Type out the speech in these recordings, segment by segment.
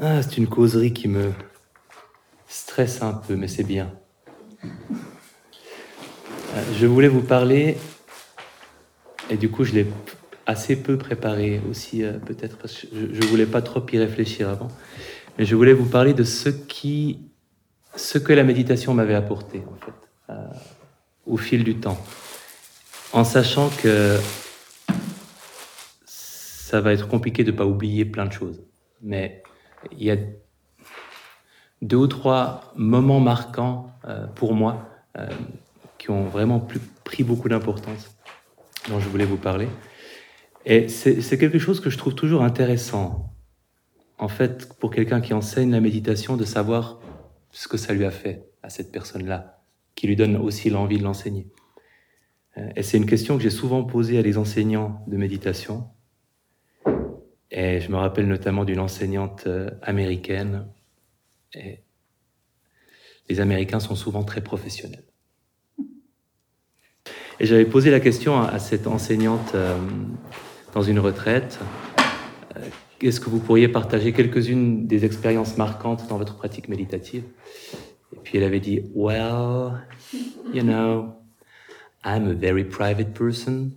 Ah, c'est une causerie qui me stresse un peu, mais c'est bien. Euh, je voulais vous parler, et du coup je l'ai assez peu préparé aussi, euh, peut-être parce que je ne voulais pas trop y réfléchir avant, mais je voulais vous parler de ce, qui, ce que la méditation m'avait apporté, en fait, euh, au fil du temps, en sachant que ça va être compliqué de ne pas oublier plein de choses. Mais il y a deux ou trois moments marquants euh, pour moi euh, qui ont vraiment pris beaucoup d'importance, dont je voulais vous parler. Et c'est quelque chose que je trouve toujours intéressant, en fait, pour quelqu'un qui enseigne la méditation, de savoir ce que ça lui a fait à cette personne-là, qui lui donne aussi l'envie de l'enseigner. Euh, et c'est une question que j'ai souvent posée à des enseignants de méditation, et je me rappelle notamment d'une enseignante euh, américaine. Les Américains sont souvent très professionnels. Et j'avais posé la question à, cette enseignante euh, dans une retraite. Euh, est-ce que vous pourriez partager quelques-unes des expériences marquantes dans votre pratique méditative? Et puis elle avait dit, Well, you know, I'm a very private person.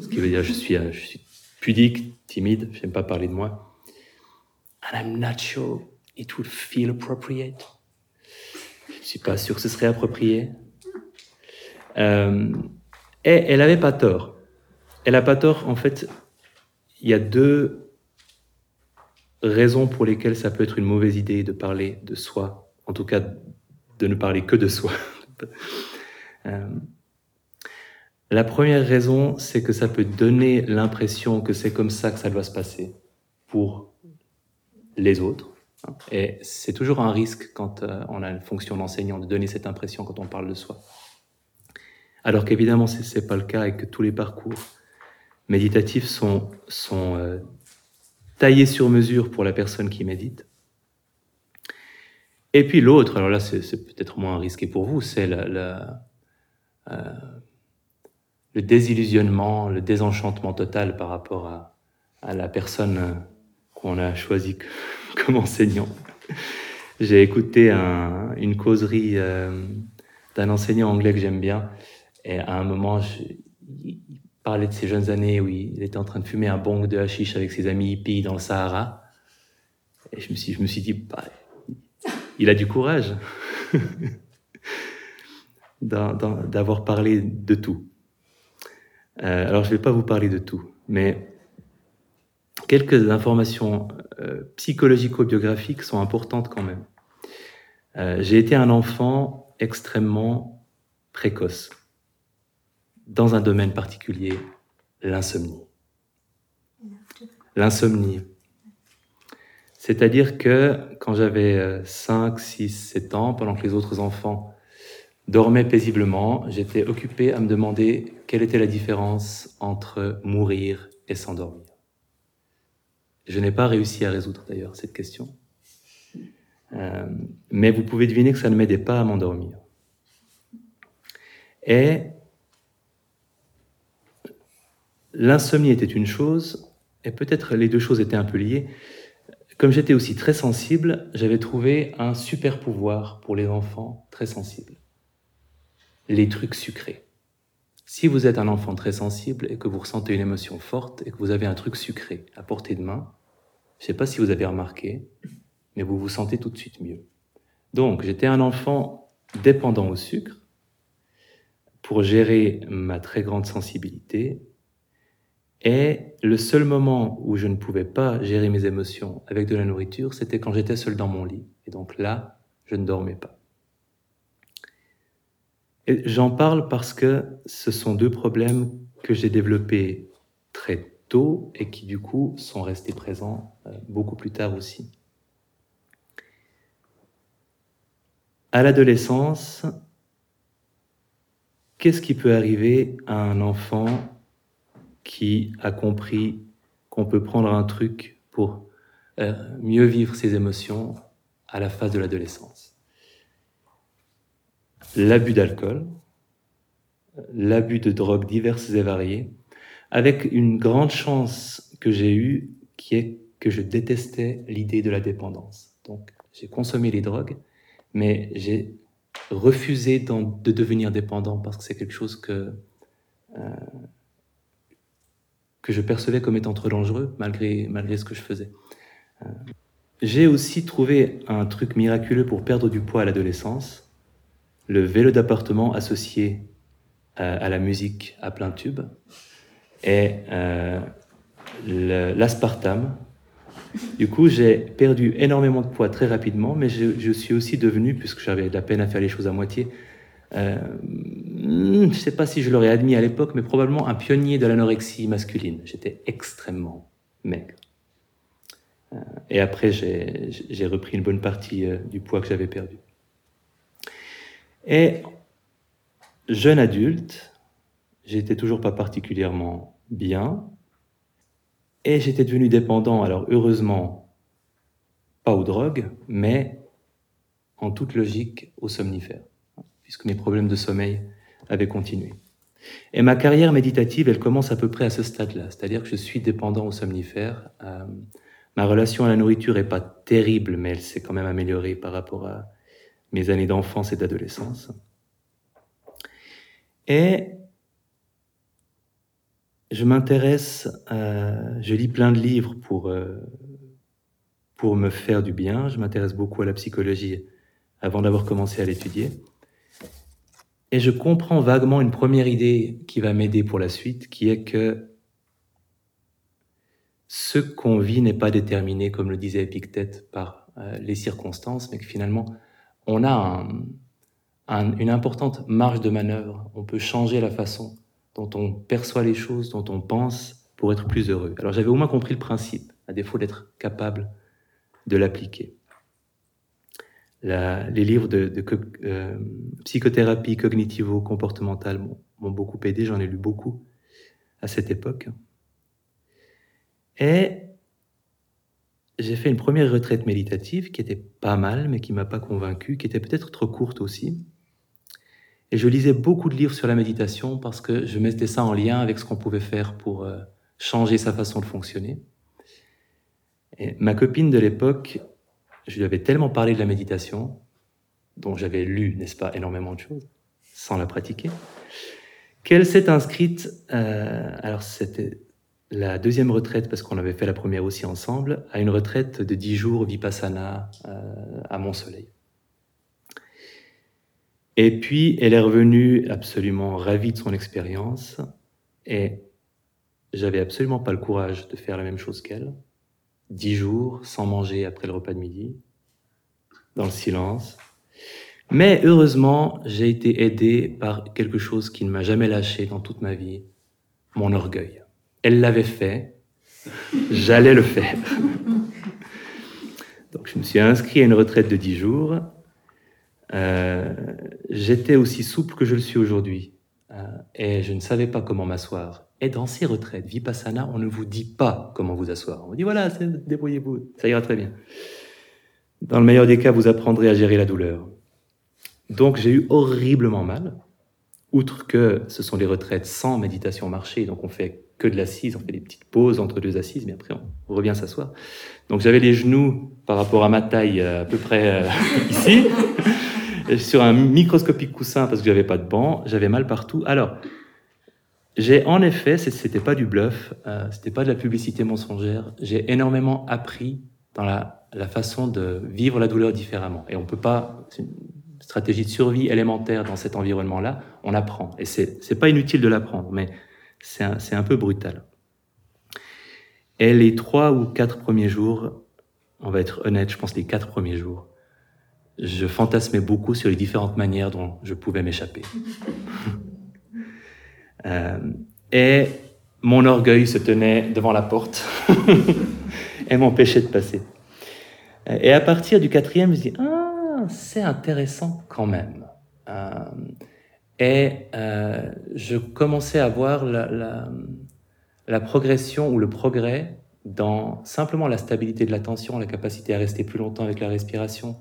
Ce qui veut dire, je suis, je suis pudique, timide, je n'aime pas parler de moi. And I'm not sure it would feel appropriate. Je suis pas sûr que ce serait approprié. Euh, et elle n'avait pas tort. Elle n'a pas tort, en fait, il y a deux raisons pour lesquelles ça peut être une mauvaise idée de parler de soi, en tout cas de ne parler que de soi. euh, la première raison, c'est que ça peut donner l'impression que c'est comme ça que ça doit se passer pour les autres. Et c'est toujours un risque quand euh, on a une fonction d'enseignant de donner cette impression quand on parle de soi. Alors qu'évidemment, ce n'est pas le cas et que tous les parcours méditatifs sont, euh, taillés sur mesure pour la personne qui médite. Et puis l'autre, alors là c'est peut-être moins risqué pour vous, c'est la, euh, le désillusionnement, le désenchantement total par rapport à, la personne euh, qu'on a choisie comme enseignant. J'ai écouté un, une causerie euh, d'un enseignant anglais que j'aime bien, et à un moment, il parlait de ses jeunes années où il était en train de fumer un bong de hashish avec ses amis hippies dans le Sahara. Et je me suis, je me suis dit, bah, il a du courage d'avoir parlé de tout. Euh, alors, je ne vais pas vous parler de tout, mais quelques informations euh, psychologico-biographiques sont importantes quand même. Euh, j'ai été un enfant extrêmement précoce dans un domaine particulier, l'insomnie. L'insomnie. C'est-à-dire que quand j'avais 5, 6, 7 ans, pendant que les autres enfants dormais paisiblement, j'étais occupé à me demander quelle était la différence entre mourir et s'endormir. Je n'ai pas réussi à résoudre d'ailleurs cette question. Euh, mais vous pouvez deviner que ça ne m'aidait pas à m'endormir. Et l'insomnie était une chose, et peut-être les deux choses étaient un peu liées. Comme j'étais aussi très sensible, j'avais trouvé un super pouvoir pour les enfants très sensibles les trucs sucrés. Si vous êtes un enfant très sensible et que vous ressentez une émotion forte et que vous avez un truc sucré à portée de main, je ne sais pas si vous avez remarqué, mais vous vous sentez tout de suite mieux. Donc, j'étais un enfant dépendant au sucre pour gérer ma très grande sensibilité. Et le seul moment où je ne pouvais pas gérer mes émotions avec de la nourriture, c'était quand j'étais seul dans mon lit. Et donc là, je ne dormais pas. J'en parle parce que ce sont deux problèmes que j'ai développés très tôt et qui du coup sont restés présents euh, beaucoup plus tard aussi. À l'adolescence, qu'est-ce qui peut arriver à un enfant qui a compris qu'on peut prendre un truc pour euh, mieux vivre ses émotions à la phase de l'adolescence? L'abus d'alcool, l'abus de drogues diverses et variées, avec une grande chance que j'ai eue, qui est que je détestais l'idée de la dépendance. Donc, j'ai consommé les drogues, mais j'ai refusé de devenir dépendant parce que c'est quelque chose que, euh, que je percevais comme étant trop dangereux malgré, malgré ce que je faisais. Euh, j'ai aussi trouvé un truc miraculeux pour perdre du poids à l'adolescence, le vélo d'appartement associé euh, à la musique à plein tube et l'aspartame du coup, j'ai perdu énormément de poids très rapidement, mais je, suis aussi devenu, puisque j'avais de la peine à faire les choses à moitié, euh, je ne sais pas si je l'aurais admis à l'époque, mais probablement un pionnier de l'anorexie masculine. J'étais extrêmement maigre. Euh, et après, j'ai repris une bonne partie euh, du poids que j'avais perdu. Et jeune adulte, j'étais toujours pas particulièrement bien, et j'étais devenu dépendant, alors heureusement, pas aux drogues, mais en toute logique aux somnifères, puisque mes problèmes de sommeil avaient continué. Et ma carrière méditative, elle commence à peu près à ce stade-là, c'est-à-dire que je suis dépendant aux somnifères. Euh, ma relation à la nourriture est pas terrible, mais elle s'est quand même améliorée par rapport à mes années d'enfance et d'adolescence. Et je m'intéresse, je lis plein de livres pour, euh, pour me faire du bien. Je m'intéresse beaucoup à la psychologie avant d'avoir commencé à l'étudier. Et je comprends vaguement une première idée qui va m'aider pour la suite, qui est que ce qu'on vit n'est pas déterminé, comme le disait Épictète, par euh, les circonstances, mais que finalement, on a une importante marge de manœuvre. On peut changer la façon dont on perçoit les choses, dont on pense pour être plus heureux. Alors j'avais au moins compris le principe, à défaut d'être capable de l'appliquer. les livres de, euh, psychothérapie cognitivo-comportementale m'ont beaucoup aidé, j'en ai lu beaucoup à cette époque. Et j'ai fait une première retraite méditative qui était pas mal, mais qui m'a pas convaincu, qui était peut-être trop courte aussi. Et je lisais beaucoup de livres sur la méditation parce que je mettais ça en lien avec ce qu'on pouvait faire pour euh, changer sa façon de fonctionner. Et ma copine de l'époque, je lui avais tellement parlé de la méditation, dont j'avais lu, n'est-ce pas, énormément de choses, sans la pratiquer, qu'elle s'est inscrite, euh, alors c'était la deuxième retraite, parce qu'on avait fait la première aussi ensemble, à une retraite de dix jours vipassana euh, à Mont-Soleil. Et puis, elle est revenue absolument ravie de son expérience et j'avais absolument pas le courage de faire la même chose qu'elle. Dix jours sans manger après le repas de midi, dans le silence. Mais heureusement, j'ai été aidé par quelque chose qui ne m'a jamais lâché dans toute ma vie, mon orgueil. Elle l'avait fait, j'allais le faire. Donc je me suis inscrit à une retraite de dix jours euh, j'étais aussi souple que je le suis aujourd'hui. Euh, et je ne savais pas comment m'asseoir. Et dans ces retraites, Vipassana, on ne vous dit pas comment vous asseoir. On vous dit voilà, débrouillez-vous, ça ira très bien. Dans le meilleur des cas, vous apprendrez à gérer la douleur. Donc j'ai eu horriblement mal, outre que ce sont des retraites sans méditation marché, donc on fait que de l'assise, on fait des petites pauses entre deux assises, mais après on revient s'asseoir. Donc j'avais les genoux par rapport à ma taille euh, à peu près ici sur un microscopique coussin parce que j'avais pas de banc, j'avais mal partout. Alors, j'ai en effet, c'était pas du bluff, euh, c'était pas de la publicité mensongère. J'ai énormément appris dans la, la, façon de vivre la douleur différemment. Et on peut pas, c'est une stratégie de survie élémentaire dans cet environnement-là. On apprend. Et c'est pas inutile de l'apprendre, mais c'est un, peu brutal. Et les trois ou quatre premiers jours, on va être honnête, je pense les quatre premiers jours, je fantasmais beaucoup sur les différentes manières dont je pouvais m'échapper. Euh, et mon orgueil se tenait devant la porte et m'empêchait de passer. Et à partir du quatrième, je dis ah, c'est intéressant quand même. Euh, et euh, je commençais à voir la, progression ou le progrès dans simplement la stabilité de l'attention, la capacité à rester plus longtemps avec la respiration,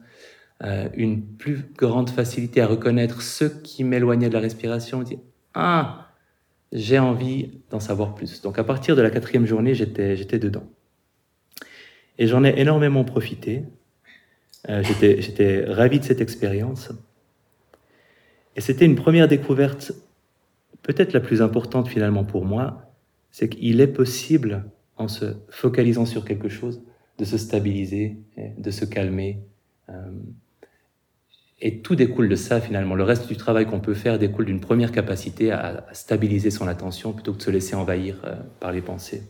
euh, une plus grande facilité à reconnaître ce qui m'éloignait de la respiration, dit ah j'ai envie d'en savoir plus. Donc à partir de la quatrième journée, j'étais j'étais dedans. Et j'en ai énormément profité. Euh, J'étais ravi de cette expérience. Et c'était une première découverte, peut-être la plus importante finalement pour moi, c'est qu'il est possible, en se focalisant sur quelque chose, de se stabiliser, de se calmer. Euh, et tout découle de ça finalement. Le reste du travail qu'on peut faire découle d'une première capacité à, stabiliser son attention plutôt que de se laisser envahir euh, par les pensées.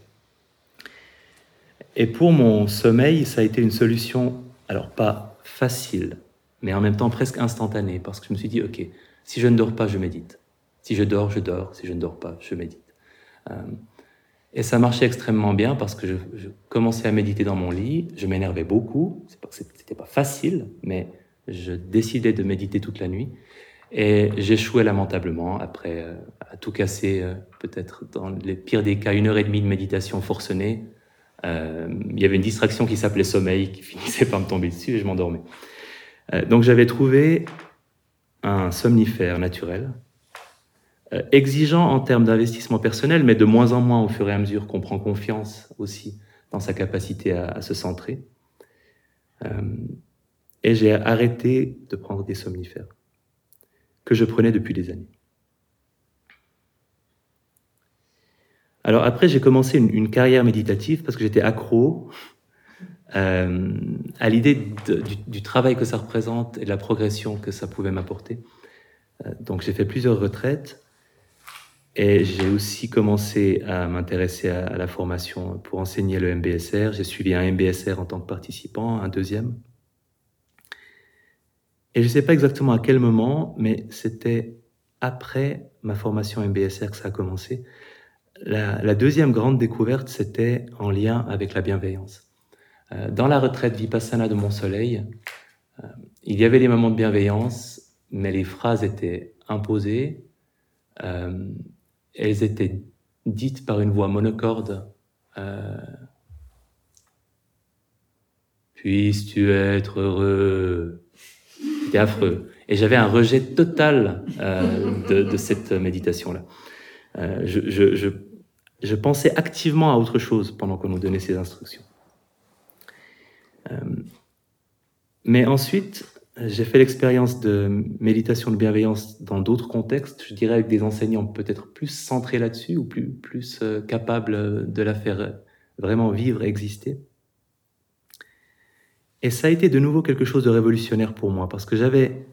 Et pour mon sommeil, ça a été une solution, alors pas facile, mais en même temps presque instantanée, parce que je me suis dit, ok, si je ne dors pas, je médite. Si je dors, je dors. Si je ne dors pas, je médite. Euh, et ça marchait extrêmement bien parce que je, commençais à méditer dans mon lit, je m'énervais beaucoup, c'était pas facile, mais je décidais de méditer toute la nuit. Et j'échouais lamentablement après euh, à tout casser, euh, peut-être dans les pires des cas, une heure et demie de méditation forcenée. Euh, il y avait une distraction qui s'appelait sommeil qui finissait par me tomber dessus et je m'endormais. Donc j'avais trouvé un somnifère naturel, exigeant en termes d'investissement personnel, mais de moins en moins au fur et à mesure qu'on prend confiance aussi dans sa capacité à, se centrer. Et j'ai arrêté de prendre des somnifères que je prenais depuis des années. Alors après, j'ai commencé une, carrière méditative parce que j'étais accro euh, à l'idée du, travail que ça représente et de la progression que ça pouvait m'apporter. Euh, donc j'ai fait plusieurs retraites et j'ai aussi commencé à m'intéresser à, la formation pour enseigner le MBSR. J'ai suivi un MBSR en tant que participant, un deuxième. Et je ne sais pas exactement à quel moment, mais c'était après ma formation MBSR que ça a commencé. La, deuxième grande découverte, c'était en lien avec la bienveillance. Euh, dans la retraite Vipassana de Mon Soleil, euh, il y avait des moments de bienveillance, mais les phrases étaient imposées, euh, elles étaient dites par une voix monocorde. Puisses-tu être heureux? C'était affreux. Et j'avais un rejet total euh, de, de, cette méditation-là. Euh, je, je, je, je, pensais activement à autre chose pendant qu'on nous donnait ces instructions. Euh, mais ensuite, j'ai fait l'expérience de méditation de bienveillance dans d'autres contextes, je dirais avec des enseignants peut-être plus centrés là-dessus ou plus, plus euh, capables de la faire vraiment vivre, exister. Et ça a été de nouveau quelque chose de révolutionnaire pour moi, parce que j'avais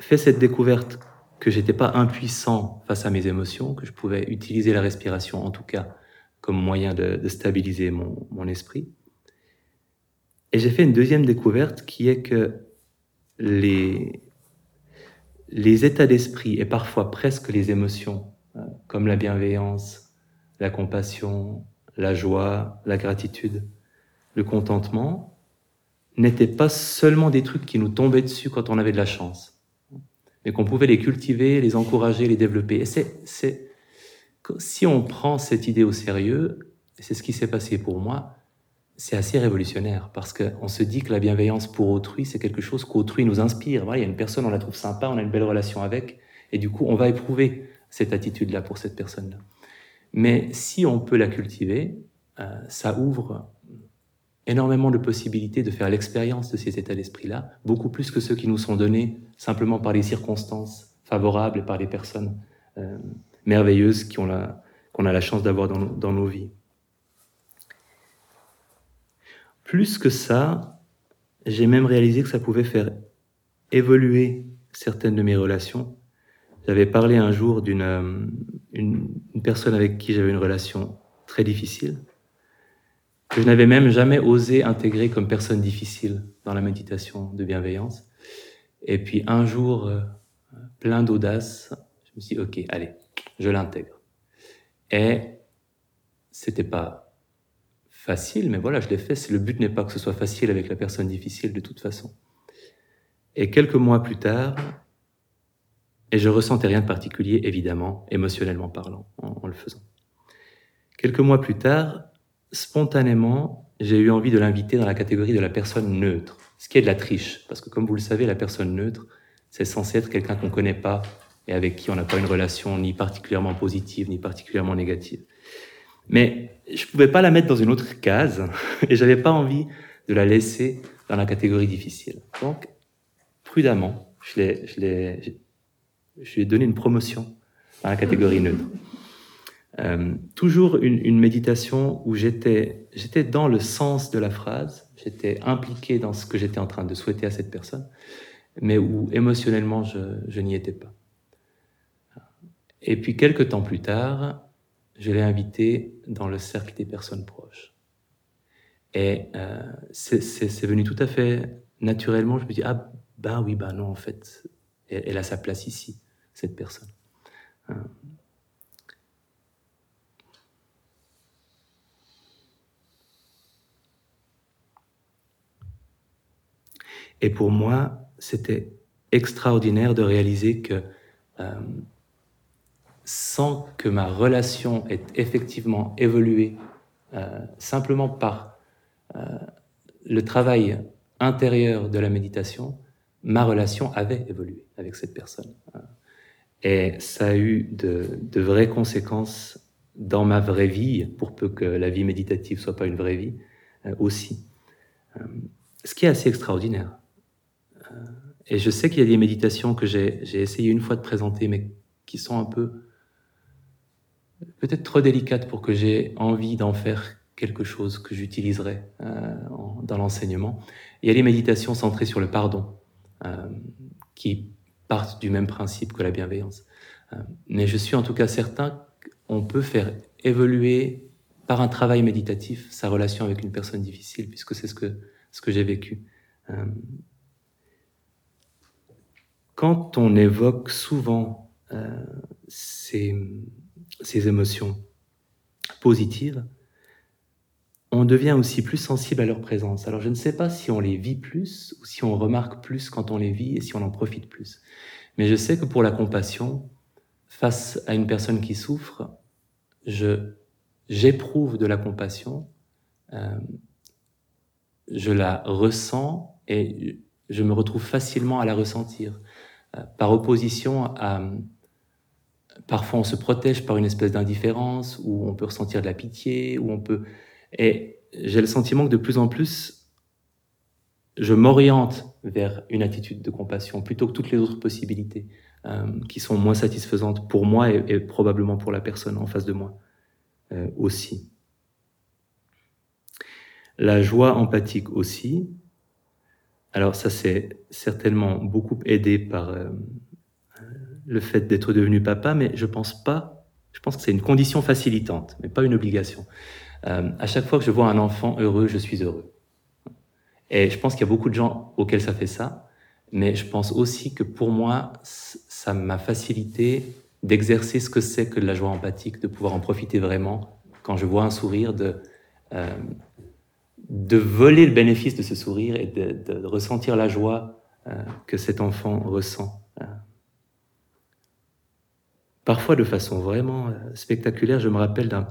fait cette découverte que j'étais pas impuissant face à mes émotions, que je pouvais utiliser la respiration en tout cas comme moyen de, stabiliser mon, mon, esprit. Et j'ai fait une deuxième découverte qui est que les, les états d'esprit et parfois presque les émotions, euh, comme la bienveillance, la compassion, la joie, la gratitude, le contentement, n'étaient pas seulement des trucs qui nous tombaient dessus quand on avait de la chance, mais qu'on pouvait les cultiver, les encourager, les développer. Et c'est, si on prend cette idée au sérieux, c'est ce qui s'est passé pour moi, c'est assez révolutionnaire parce qu'on se dit que la bienveillance pour autrui, c'est quelque chose qu'autrui nous inspire. Il y a une personne, on la trouve sympa, on a une belle relation avec, et du coup, on va éprouver cette attitude-là pour cette personne-là. Mais si on peut la cultiver, euh, ça ouvre énormément de possibilités de faire l'expérience de ces états d'esprit-là, beaucoup plus que ceux qui nous sont donnés simplement par les circonstances favorables et par les personnes euh, merveilleuses qu'on a, la chance d'avoir dans nos vies. Plus que ça, j'ai même réalisé que ça pouvait faire évoluer certaines de mes relations. J'avais parlé un jour d'une euh, une, personne avec qui j'avais une relation très difficile que je n'avais même jamais osé intégrer comme personne difficile dans la méditation de bienveillance. Et puis un jour, euh, plein d'audace, je me suis dit, ok, allez, je l'intègre. Et c'était pas facile, mais voilà, je l'ai fait. Le but n'est pas que ce soit facile avec la personne difficile de toute façon. Et quelques mois plus tard, et je ressentais rien de particulier, évidemment, émotionnellement parlant, en le faisant. Quelques mois plus tard, spontanément, j'ai eu envie de l'inviter dans la catégorie de la personne neutre, ce qui est de la triche, parce que comme vous le savez, la personne neutre, c'est censé être quelqu'un qu'on ne connaît pas et avec qui on n'a pas une relation ni particulièrement positive ni particulièrement négative. Mais je pouvais pas la mettre dans une autre case et j'avais pas envie de la laisser dans la catégorie difficile. Donc, prudemment, je l'ai, je l'ai, je lui ai donné une promotion dans la catégorie neutre. Euh, toujours une, une, méditation où j'étais, j'étais dans le sens de la phrase, j'étais impliqué dans ce que j'étais en train de souhaiter à cette personne, mais où émotionnellement je, je n'y étais pas. Et puis quelques temps plus tard, je l'ai invité dans le cercle des personnes proches. Et euh, c'est venu tout à fait naturellement. Je me dis ah ben oui ben non en fait, elle, a sa place ici cette personne. Hein. Et pour moi, c'était extraordinaire de réaliser que euh, sans que ma relation ait effectivement évolué, euh, simplement par euh, le travail intérieur de la méditation, ma relation avait évolué avec cette personne. Hein. Et ça a eu de, vraies conséquences dans ma vraie vie, pour peu que la vie méditative soit pas une vraie vie euh, aussi. Ce qui est assez extraordinaire. Et je sais qu'il y a des méditations que j'ai essayé une fois de présenter, mais qui sont un peu peut-être trop délicates pour que j'ai envie d'en faire quelque chose que j'utiliserai euh, dans l'enseignement. Il y a les méditations centrées sur le pardon, euh, qui partent du même principe que la bienveillance. Euh, mais je suis en tout cas certain qu'on peut faire évoluer par un travail méditatif sa relation avec une personne difficile, puisque c'est ce que, ce que j'ai vécu. Quand on évoque souvent ces, ces émotions positives, on devient aussi plus sensible à leur présence. Alors je ne sais pas si on les vit plus ou si on remarque plus quand on les vit et si on en profite plus. Mais je sais que pour la compassion, face à une personne qui souffre, je j'éprouve de la compassion, euh, je la ressens et je me retrouve facilement à la ressentir. Euh, par opposition à parfois on se protège par une espèce d'indifférence où on peut ressentir de la pitié, où on peut et j'ai le sentiment que de plus en plus, je m'oriente vers une attitude de compassion plutôt que toutes les autres possibilités euh, qui sont moins satisfaisantes pour moi et, probablement pour la personne en face de moi euh, aussi. La joie empathique aussi. Alors ça, c'est certainement beaucoup aidé par euh, le fait d'être devenu papa, mais je pense pas. Je pense que c'est une condition facilitante, mais pas une obligation. Euh, à chaque fois que je vois un enfant heureux, je suis heureux. Et je pense qu'il y a beaucoup de gens auxquels ça fait ça, mais je pense aussi que pour moi, ça m'a facilité d'exercer ce que c'est que de la joie empathique, de pouvoir en profiter vraiment quand je vois un sourire, de, euh, de voler le bénéfice de ce sourire et de, ressentir la joie euh, que cet enfant ressent. Parfois de façon vraiment euh, spectaculaire, je me rappelle d'un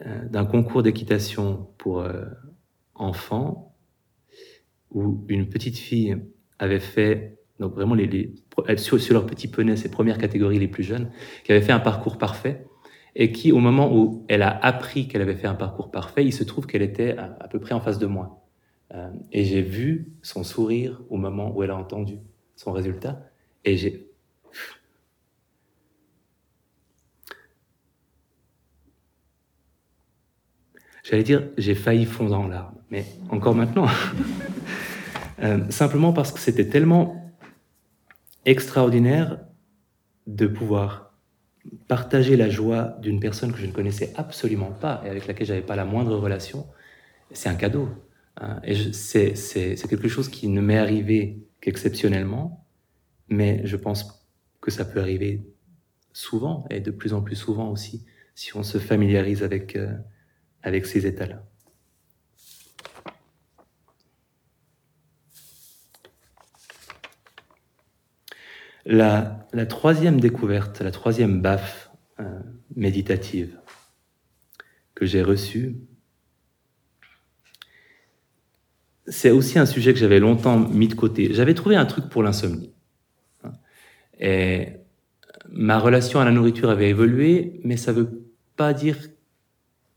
euh, concours d'équitation pour euh, enfants où une petite fille avait fait donc vraiment les, les sur, sur, leur petit poney ses premières catégories les plus jeunes qui avait fait un parcours parfait et qui au moment où elle a appris qu'elle avait fait un parcours parfait il se trouve qu'elle était à, peu près en face de moi. Et j'ai vu son sourire au moment où elle a entendu son résultat et j'ai J'allais dire, j'ai failli fondre en larmes, mais encore maintenant. euh, simplement parce que c'était tellement extraordinaire de pouvoir partager la joie d'une personne que je ne connaissais absolument pas et avec laquelle j'avais pas la moindre relation. C'est un cadeau. Hein, et c'est quelque chose qui ne m'est arrivé qu'exceptionnellement, mais je pense que ça peut arriver souvent et de plus en plus souvent aussi si on se familiarise avec euh, avec ces états-là. La, troisième découverte, la troisième baffe euh, méditative que j'ai reçue, c'est aussi un sujet que j'avais longtemps mis de côté. J'avais trouvé un truc pour l'insomnie. Et ma relation à la nourriture avait évolué, mais ça ne veut pas dire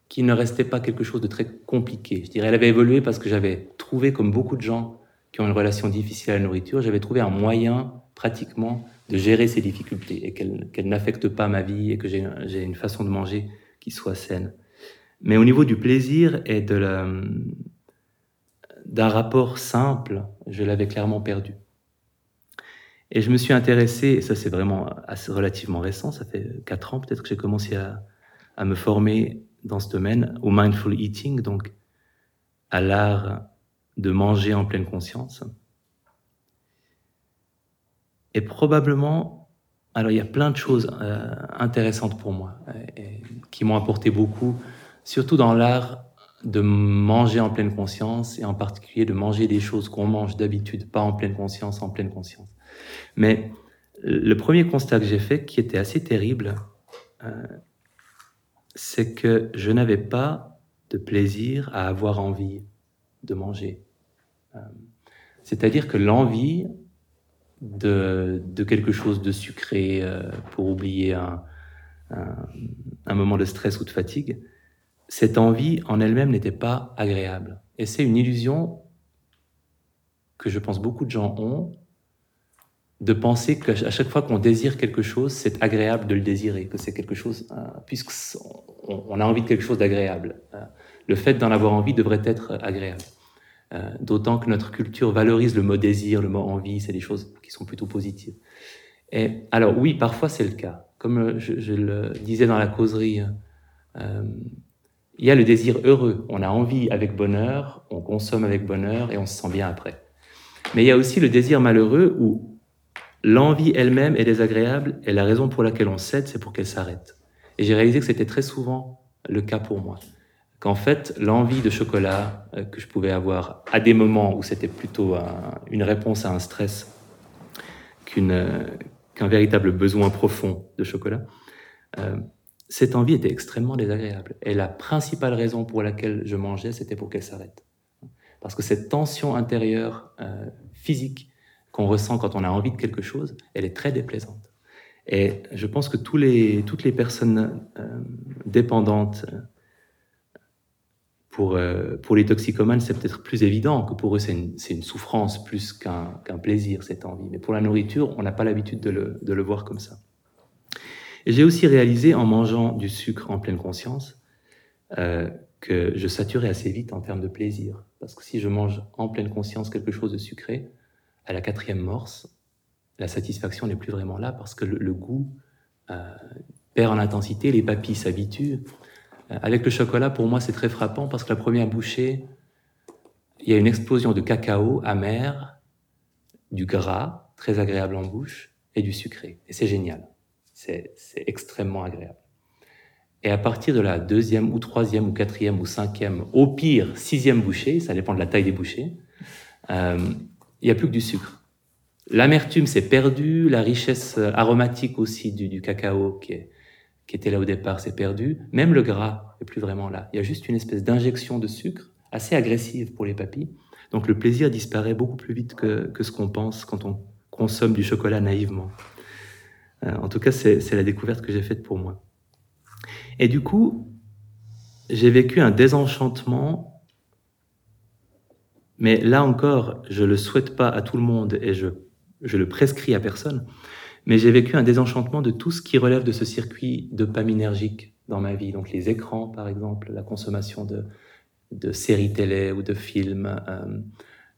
qu'il ne restait pas quelque chose de très compliqué. Je dirais, elle avait évolué parce que j'avais trouvé, comme beaucoup de gens qui ont une relation difficile à la nourriture, j'avais trouvé un moyen pratiquement de gérer ces difficultés et qu'elles n'affectent pas ma vie et que j'ai une façon de manger qui soit saine. Mais au niveau du plaisir et de d'un rapport simple, je l'avais clairement perdu. Et je me suis intéressé, et ça c'est vraiment relativement récent, ça fait quatre ans peut-être que j'ai commencé à me former dans ce domaine, au mindful eating, donc à l'art de manger en pleine conscience. Et probablement, alors il y a plein de choses euh, intéressantes pour moi et, qui m'ont apporté beaucoup, surtout dans l'art de manger en pleine conscience et en particulier de manger des choses qu'on mange d'habitude, pas en pleine conscience, en pleine conscience. Mais le premier constat que j'ai fait, qui était assez terrible, euh, c'est que je n'avais pas de plaisir à avoir envie de manger. Euh, c'est-à-dire que l'envie de, quelque chose de sucré euh, pour oublier un, moment de stress ou de fatigue, cette envie en elle-même n'était pas agréable. Et c'est une illusion que je pense beaucoup de gens ont, de penser qu'à chaque fois qu'on désire quelque chose, c'est agréable de le désirer, que c'est quelque chose, euh, puisqu'on a envie de quelque chose d'agréable. le fait d'en avoir envie devrait être agréable. Euh, d'autant que notre culture valorise le mot désir, le mot envie, c'est des choses qui sont plutôt positives. Et alors oui, parfois c'est le cas. Comme euh, je, le disais dans la causerie, euh, il y a le désir heureux. On a envie avec bonheur, on consomme avec bonheur et on se sent bien après. Mais il y a aussi le désir malheureux où l'envie elle-même est désagréable et la raison pour laquelle on cède, c'est pour qu'elle s'arrête. Et j'ai réalisé que c'était très souvent le cas pour moi qu'en fait, l'envie de chocolat euh, que je pouvais avoir à des moments où c'était plutôt une réponse à un stress euh, qu'un véritable besoin profond de chocolat, euh, cette envie était extrêmement désagréable. Et la principale raison pour laquelle je mangeais, c'était pour qu'elle s'arrête. Parce que cette tension intérieure physique qu'on ressent quand on a envie de quelque chose, elle est très déplaisante. Et je pense que toutes les personnes dépendantes, pour, euh, pour les toxicomanes, c'est peut-être plus évident que pour eux, c'est une, une, souffrance plus qu'un plaisir, cette envie. Mais pour la nourriture, on n'a pas l'habitude de le, de le, voir comme ça. J'ai aussi réalisé, en mangeant du sucre en pleine conscience, euh, que je saturais assez vite en termes de plaisir. Parce que si je mange en pleine conscience quelque chose de sucré, à la quatrième morse, la satisfaction n'est plus vraiment là parce que le, goût euh, perd en intensité, les papilles s'habituent, euh, avec le chocolat, pour moi, c'est très frappant parce que la première bouchée, il y a une explosion de cacao amer, du gras, très agréable en bouche, et du sucré. Et c'est génial. C'est extrêmement agréable. Et à partir de la deuxième ou troisième ou quatrième ou cinquième, au pire sixième bouchée, ça dépend de la taille des bouchées, euh, il n'y a plus que du sucre. L'amertume s'est perdue, la richesse aromatique aussi du, du cacao qui est, qui était là au départ s'est perdu. Même le gras est plus vraiment là. Il y a juste une espèce d'injection de sucre assez agressive pour les papilles. Donc le plaisir disparaît beaucoup plus vite que, ce qu'on pense quand on consomme du chocolat naïvement. Euh, en tout cas, c'est la découverte que j'ai faite pour moi. Et du coup, j'ai vécu un désenchantement, mais là encore, je le souhaite pas à tout le monde et je, je le prescris à personne mais j'ai vécu un désenchantement de tout ce qui relève de ce circuit dopaminergique dans ma vie. Donc les écrans, par exemple, la consommation de, de séries télé ou de films, euh,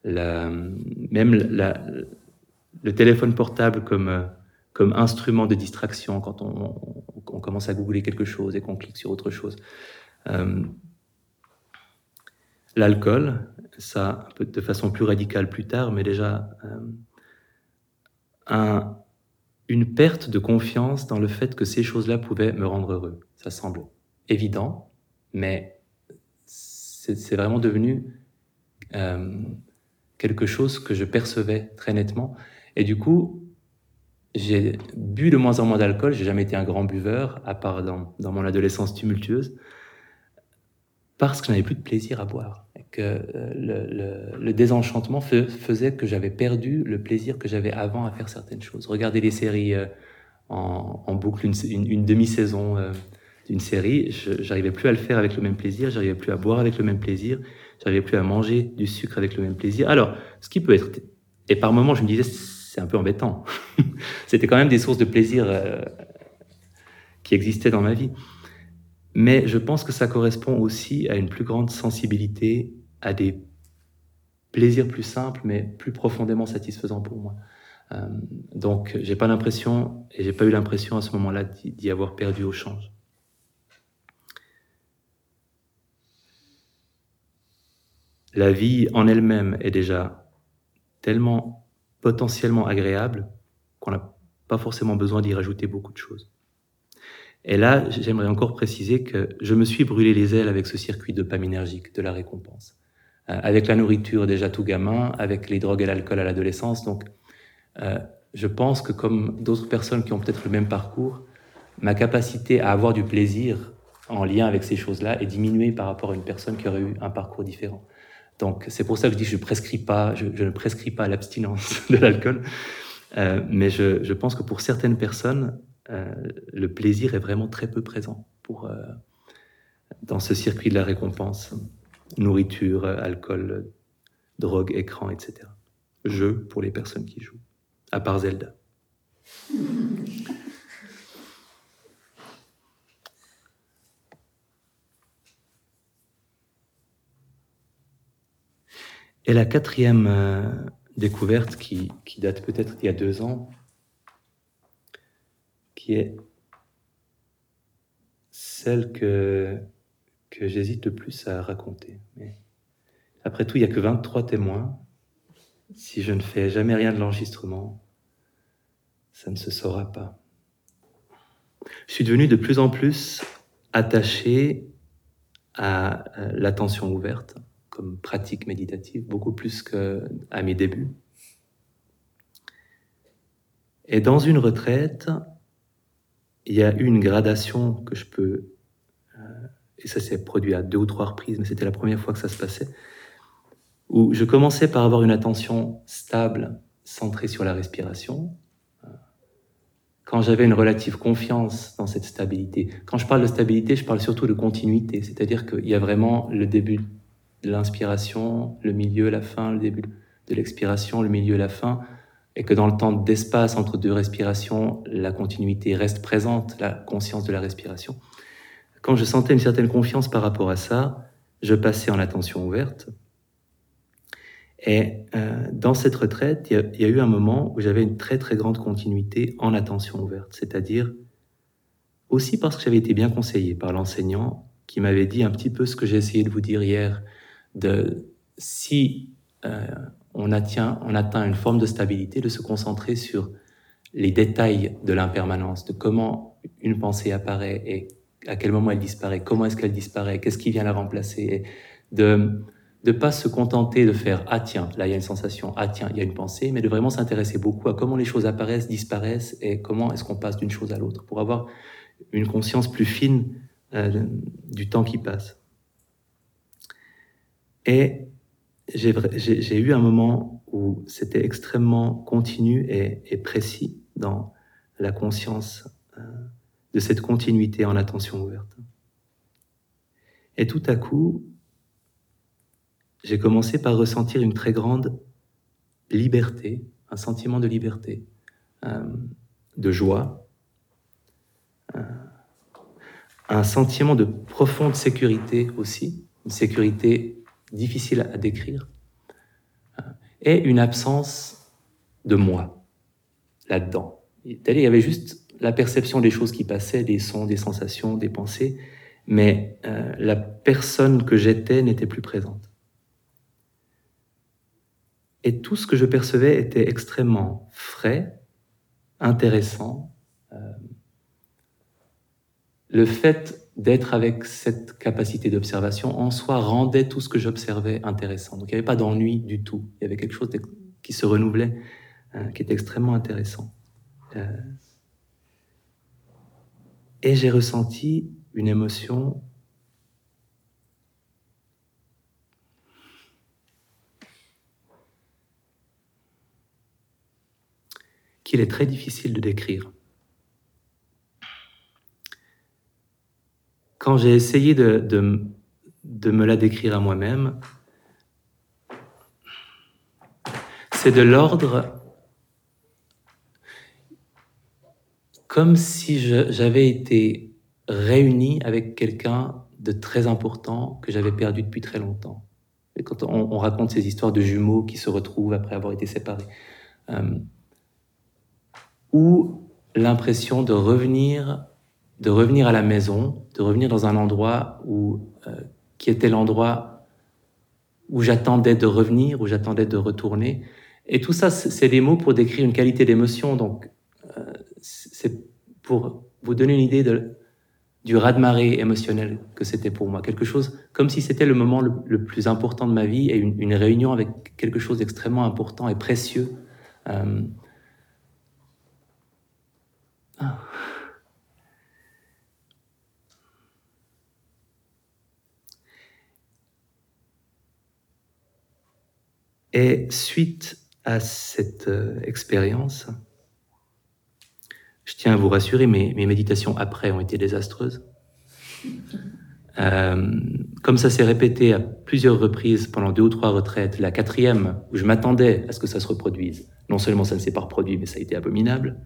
la, même la, le téléphone portable comme, comme instrument de distraction quand on, on, commence à googler quelque chose et qu'on clique sur autre chose. Euh, L'alcool, ça un peu de façon plus radicale plus tard, mais déjà euh, un, une perte de confiance dans le fait que ces choses-là pouvaient me rendre heureux. Ça semble évident, mais c'est vraiment devenu euh, quelque chose que je percevais très nettement. Et du coup, j'ai bu de moins en moins d'alcool. J'ai jamais été un grand buveur, à part dans mon adolescence tumultueuse, parce que je n'avais plus de plaisir à boire que euh, le, désenchantement faisait que j'avais perdu le plaisir que j'avais avant à faire certaines choses. Regarder les séries euh, en, boucle une, demi-saison, euh, d'une série, j'arrivais plus à le faire avec le même plaisir, j'arrivais plus à boire avec le même plaisir, j'arrivais plus à manger du sucre avec le même plaisir. Alors, ce qui peut être, et par moments, je me disais, c'est un peu embêtant. C'était quand même des sources de plaisir euh, qui existaient dans ma vie. Mais je pense que ça correspond aussi à une plus grande sensibilité à des plaisirs plus simples, mais plus profondément satisfaisants pour moi. Euh, donc, j'ai pas l'impression, et j'ai pas eu l'impression à ce moment-là d'y avoir perdu au change. La vie en elle-même est déjà tellement potentiellement agréable qu'on n'a pas forcément besoin d'y rajouter beaucoup de choses. Et là, j'aimerais encore préciser que je me suis brûlé les ailes avec ce circuit dopaminergique de la récompense. Euh, avec la nourriture déjà tout gamin, avec les drogues et l'alcool à l'adolescence. Donc, euh, je pense que comme d'autres personnes qui ont peut-être le même parcours, ma capacité à avoir du plaisir en lien avec ces choses-là est diminuée par rapport à une personne qui aurait eu un parcours différent. Donc, c'est pour ça que je dis que je, prescris pas, je, ne prescris pas l'abstinence de l'alcool. Euh, mais je, je, pense que pour certaines personnes, euh, le plaisir est vraiment très peu présent pour, euh, dans ce circuit de la récompense. Nourriture, alcool, drogue, écran, etc. Jeu pour les personnes qui jouent, à part Zelda. Et la quatrième euh, découverte qui, qui date peut-être d'il y a deux ans, qui est celle que, que j'hésite le plus à raconter. Après tout, il n'y a que 23 témoins. Si je ne fais jamais rien de l'enregistrement, ça ne se saura pas. Je suis devenu de plus en plus attaché à l'attention ouverte comme pratique méditative, beaucoup plus qu'à mes débuts. Et dans une retraite, il y a eu une gradation que je peux, euh, et ça s'est produit à deux ou trois reprises, mais c'était la première fois que ça se passait, où je commençais par avoir une attention stable, centrée sur la respiration, quand j'avais une relative confiance dans cette stabilité. Quand je parle de stabilité, je parle surtout de continuité, c'est-à-dire qu'il y a vraiment le début de l'inspiration, le milieu, la fin, le début de l'expiration, le milieu, la fin, et que dans le temps d'espace entre deux respirations, la continuité reste présente, la conscience de la respiration. Quand je sentais une certaine confiance par rapport à ça, je passais en attention ouverte. Et euh, dans cette retraite, il y, a eu un moment où j'avais une très très grande continuité en attention ouverte, c'est-à-dire aussi parce que j'avais été bien conseillé par l'enseignant qui m'avait dit un petit peu ce que j'ai essayé de vous dire hier, de si euh, on, atteint, on atteint une forme de stabilité, de se concentrer sur les détails de l'impermanence, de comment une pensée apparaît et à quel moment elle disparaît, comment est-ce qu'elle disparaît, qu'est-ce qui vient la remplacer, et de ne pas se contenter de faire ah tiens là il y a une sensation ah tiens il y a une pensée, mais de vraiment s'intéresser beaucoup à comment les choses apparaissent, disparaissent et comment est-ce qu'on passe d'une chose à l'autre pour avoir une conscience plus fine euh, du temps qui passe. Et j'ai eu un moment où c'était extrêmement continu et, précis dans la conscience euh, de cette continuité en attention ouverte. Et tout à coup, j'ai commencé par ressentir une très grande liberté, un sentiment de liberté, euh, de joie, euh, un sentiment de profonde sécurité aussi, une sécurité difficile à décrire, et une absence de moi là-dedans. Il y avait juste la perception des choses qui passaient, des sons, des sensations, des pensées, mais euh, la personne que j'étais n'était plus présente. Et tout ce que je percevais était extrêmement frais, intéressant. Euh, le fait d'être avec cette capacité d'observation en soi rendait tout ce que j'observais intéressant. Donc il n'y avait pas d'ennui du tout. Il y avait quelque chose qui se renouvelait, euh, qui était extrêmement intéressant. Euh, et j'ai ressenti une émotion qu'il est très difficile de décrire. Quand j'ai essayé de, me la décrire à moi-même, c'est de l'ordre comme si j'avais été réuni avec quelqu'un de très important que j'avais perdu depuis très longtemps. Quand on, raconte ces histoires de jumeaux qui se retrouvent après avoir été séparés, euh, ou l'impression de revenir, de revenir à la maison, de revenir dans un endroit où, euh, qui était l'endroit où j'attendais de revenir, où j'attendais de retourner. Et tout ça, c'est des mots pour décrire une qualité d'émotion. Donc, euh, c'est pour vous donner une idée de, du raz-de-marée émotionnel que c'était pour moi. Quelque chose comme si c'était le moment le, plus important de ma vie et une, réunion avec quelque chose d'extrêmement important et précieux. Euh, ah. Et suite à cette euh, expérience, je tiens à vous rassurer, mes, méditations après ont été désastreuses. Euh, comme ça s'est répété à plusieurs reprises pendant deux ou trois retraites, la quatrième, où je m'attendais à ce que ça se reproduise, non seulement ça ne s'est pas reproduit, mais ça a été abominable,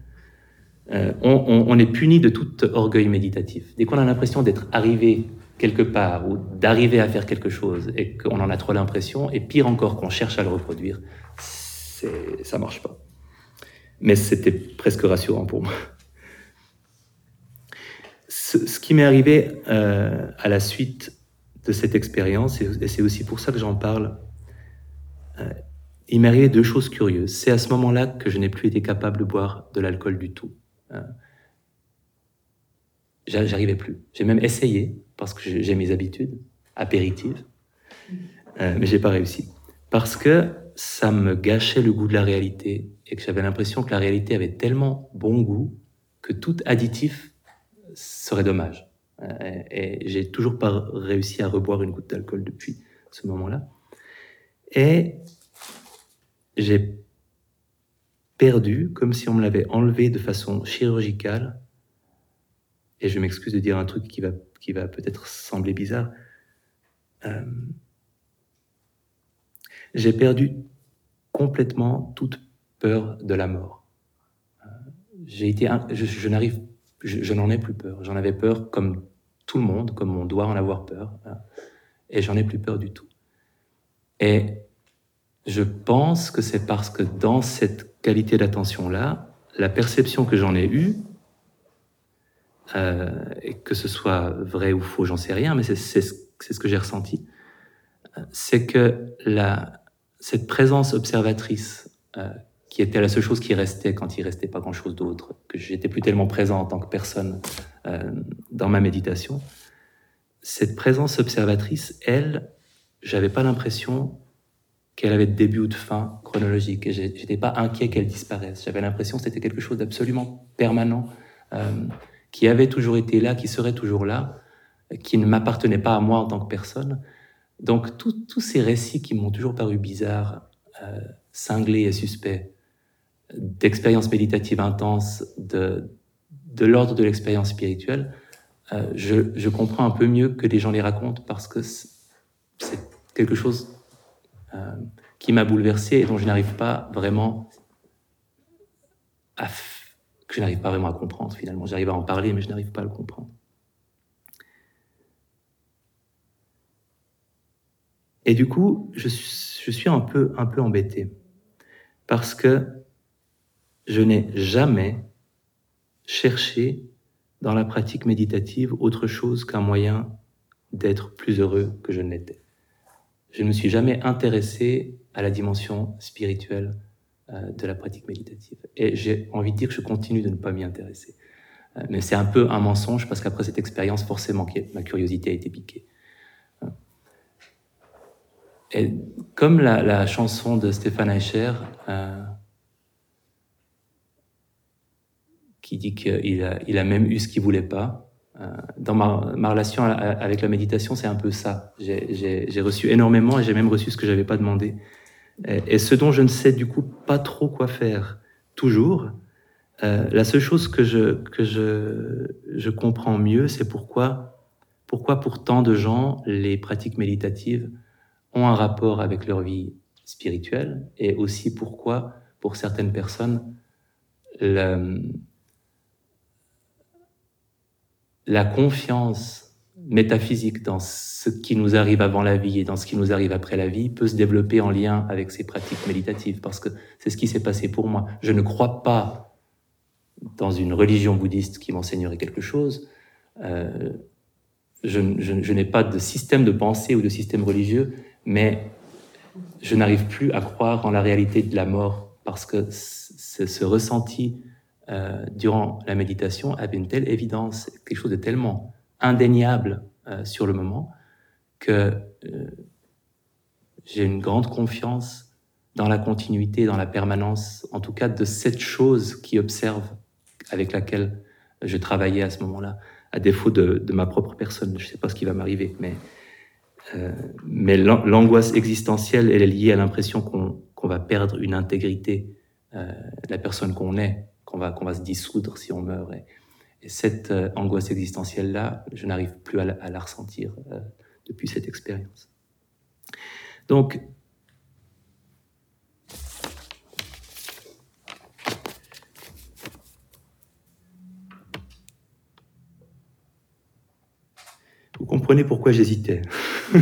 euh, on, est puni de tout orgueil méditatif. Dès qu'on a l'impression d'être arrivé quelque part ou d'arriver à faire quelque chose et qu'on en a trop l'impression, et pire encore qu'on cherche à le reproduire, ça marche pas. Mais c'était presque rassurant pour moi ce, qui m'est arrivé euh, à la suite de cette expérience, et, c'est aussi pour ça que j'en parle, euh, il m'est arrivé deux choses curieuses. C'est à ce moment-là que je n'ai plus été capable de boire de l'alcool du tout. Euh, j'arrivais plus. J'ai même essayé, parce que j'ai mes habitudes apéritives, mais j'ai pas réussi. Parce que ça me gâchait le goût de la réalité et que j'avais l'impression que la réalité avait tellement bon goût que tout additif serait dommage. Euh, et, j'ai toujours pas réussi à reboire une goutte d'alcool depuis ce moment-là. Et j'ai perdu, comme si on me l'avait enlevé de façon chirurgicale, et je m'excuse de dire un truc qui va, qui va peut-être sembler bizarre, euh, j'ai perdu complètement toute peur de la mort. Euh, j'ai été, je, n'en ai plus peur. J'en avais peur comme tout le monde, comme on doit en avoir peur. Hein. Et j'en ai plus peur du tout. Et je pense que c'est parce que dans cette qualité d'attention-là, la perception que j'en ai eue, euh, que ce soit vrai ou faux, j'en sais rien, mais c'est ce que j'ai ressenti, c'est que la, cette présence observatrice euh, qui était la seule chose qui restait quand il restait pas grand-chose d'autre, que j'étais plus tellement présent en tant que personne euh, dans ma méditation. Cette présence observatrice, elle, j'avais pas l'impression qu'elle avait de début ou de fin chronologique. J'étais pas inquiet qu'elle disparaisse. J'avais l'impression que c'était quelque chose d'absolument permanent, euh, qui avait toujours été là, qui serait toujours là, qui ne m'appartenait pas à moi en tant que personne. Donc tous ces récits qui m'ont toujours paru bizarres, euh, cinglés et suspects, d'expériences méditatives intenses de, de l'ordre de l'expérience spirituelle, euh, je, comprends un peu mieux que les gens les racontent parce que c'est quelque chose euh, qui m'a bouleversé et dont je n'arrive pas vraiment à je n'arrive pas vraiment à comprendre finalement. J'arrive à en parler, mais je n'arrive pas à le comprendre. Et du coup, je, suis un peu, un peu embêté parce que je n'ai jamais cherché dans la pratique méditative autre chose qu'un moyen d'être plus heureux que je ne l'étais. Je ne me suis jamais intéressé à la dimension spirituelle de la pratique méditative. Et j'ai envie de dire que je continue de ne pas m'y intéresser. Euh, mais c'est un peu un mensonge parce qu'après cette expérience, forcément, ma curiosité a été piquée. Euh, et comme la, chanson de Stéphane Eicher, qui dit qu'il a, il a même eu ce qu'il voulait pas. Euh, dans ma, ma, relation avec la méditation, c'est un peu ça. J'ai reçu énormément et j'ai même reçu ce que j'avais pas demandé. Et, ce dont je ne sais du coup pas trop quoi faire, toujours, euh, la seule chose que je, que je, je comprends mieux, c'est pourquoi, pourquoi pour tant de gens, les pratiques méditatives ont un rapport avec leur vie spirituelle et aussi pourquoi, pour certaines personnes, la confiance métaphysique dans ce qui nous arrive avant la vie et dans ce qui nous arrive après la vie peut se développer en lien avec ces pratiques méditatives, parce que c'est ce qui s'est passé pour moi. Je ne crois pas dans une religion bouddhiste qui m'enseignerait quelque chose. Euh, je, n'ai pas de système de pensée ou de système religieux, mais je n'arrive plus à croire en la réalité de la mort, parce que ce, ressenti euh, durant la méditation avait une telle évidence, quelque chose de tellement indéniable euh, sur le moment que euh, j'ai une grande confiance dans la continuité, dans la permanence, en tout cas de cette chose qui observe, avec laquelle je travaillais à ce moment-là, à défaut de, ma propre personne. Je ne sais pas ce qui va m'arriver, mais, euh, mais l'angoisse existentielle, elle est liée à l'impression qu'on va perdre une intégrité la personne qu'on est, qu'on va, va se dissoudre si on meurt. Cette euh, angoisse existentielle-là, je n'arrive plus à la, ressentir euh, depuis cette expérience. Donc, vous comprenez pourquoi j'hésitais.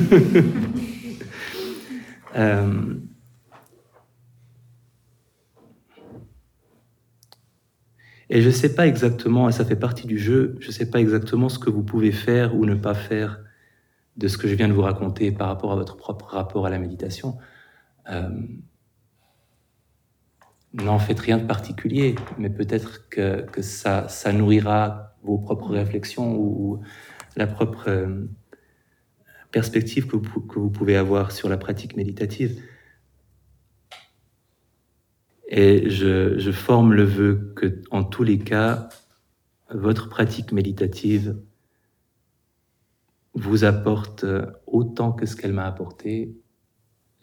euh, Et je ne sais pas exactement, et ça fait partie du jeu, je ne sais pas exactement ce que vous pouvez faire ou ne pas faire de ce que je viens de vous raconter par rapport à votre propre rapport à la méditation. Euh, n'en faites rien de particulier, mais peut-être que, ça, nourrira vos propres réflexions ou, la propre euh, perspective que vous pouvez avoir sur la pratique méditative. Et je, forme le vœu que, en tous les cas, votre pratique méditative vous apporte autant que ce qu'elle m'a apporté.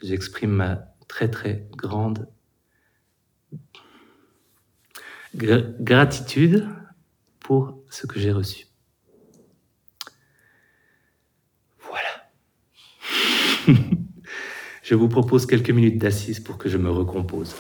J'exprime ma très très grande gratitude pour ce que j'ai reçu. Voilà. je vous propose quelques minutes d'assise pour que je me recompose.